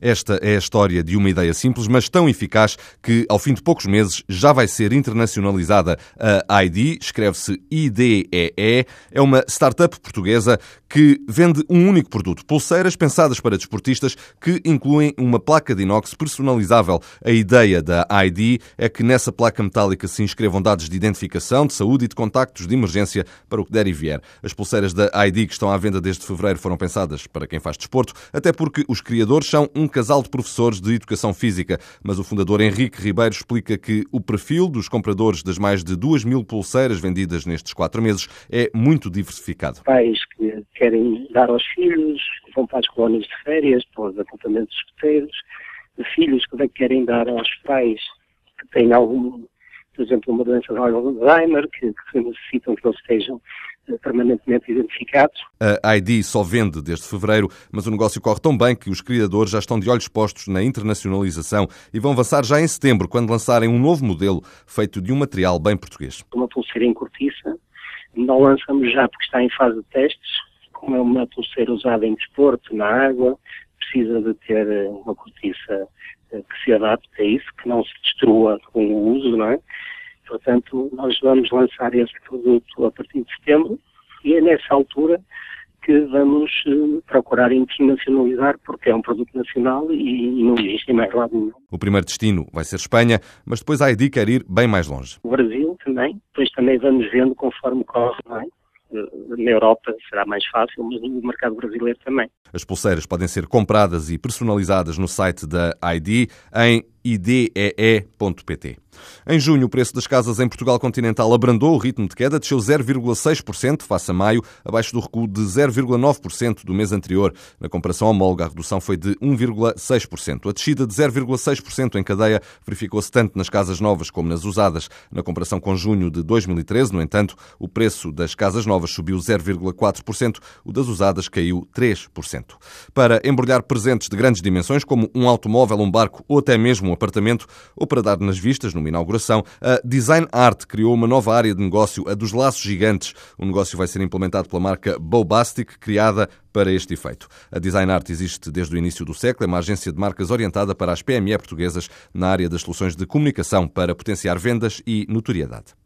Esta é a história de uma ideia simples, mas tão eficaz que, ao fim de poucos meses, já vai ser internacionalizada. A ID, escreve-se IDEE, é uma startup portuguesa que vende um único produto, pulseiras pensadas para desportistas que incluem uma placa de inox personalizável. A ideia da ID é que nessa placa metálica se inscrevam dados de identificação, de saúde e de contactos de emergência para o que der e vier. As pulseiras da ID que estão à venda desde fevereiro foram pensadas para quem faz desporto, até porque os criadores são um casal de professores de educação física, mas o fundador Henrique Ribeiro explica que o perfil dos compradores das mais de 2 mil pulseiras vendidas nestes quatro meses é muito diversificado. Pais que querem dar aos filhos, vão para as colónias de férias, para os acampamentos escuteiros, filhos que querem dar aos pais que têm algum, por exemplo, uma doença de Alzheimer, que, que necessitam que eles estejam permanentemente identificados. A ID só vende desde fevereiro, mas o negócio corre tão bem que os criadores já estão de olhos postos na internacionalização e vão avançar já em setembro, quando lançarem um novo modelo feito de um material bem português. Uma pulseira em cortiça, não lançamos já porque está em fase de testes, como é uma pulseira usada em desporto, na água, precisa de ter eh, uma cortiça eh, que se adapte a isso, que não se destrua com o uso, não é? Portanto, nós vamos lançar esse produto a partir de setembro e é nessa altura que vamos eh, procurar internacionalizar, porque é um produto nacional e não existe em mais lado nenhum. O primeiro destino vai ser Espanha, mas depois a ID quer ir bem mais longe. O Brasil também, depois também vamos vendo conforme corre, não é? na Europa será mais fácil, mas no mercado brasileiro também. As pulseiras podem ser compradas e personalizadas no site da ID em idee.pt. Em junho, o preço das casas em Portugal continental abrandou o ritmo de queda, desceu 0,6% face a maio, abaixo do recuo de 0,9% do mês anterior. Na comparação homóloga, a redução foi de 1,6%. A descida de 0,6% em cadeia verificou-se tanto nas casas novas como nas usadas. Na comparação com junho de 2013, no entanto, o preço das casas novas subiu 0,4%, o das usadas caiu 3%. Para embrulhar presentes de grandes dimensões, como um automóvel, um barco ou até mesmo apartamento, ou para dar nas vistas numa inauguração, a Design Art criou uma nova área de negócio, a dos laços gigantes. O negócio vai ser implementado pela marca Bobastic, criada para este efeito. A Design Art existe desde o início do século, é uma agência de marcas orientada para as PME portuguesas na área das soluções de comunicação para potenciar vendas e notoriedade.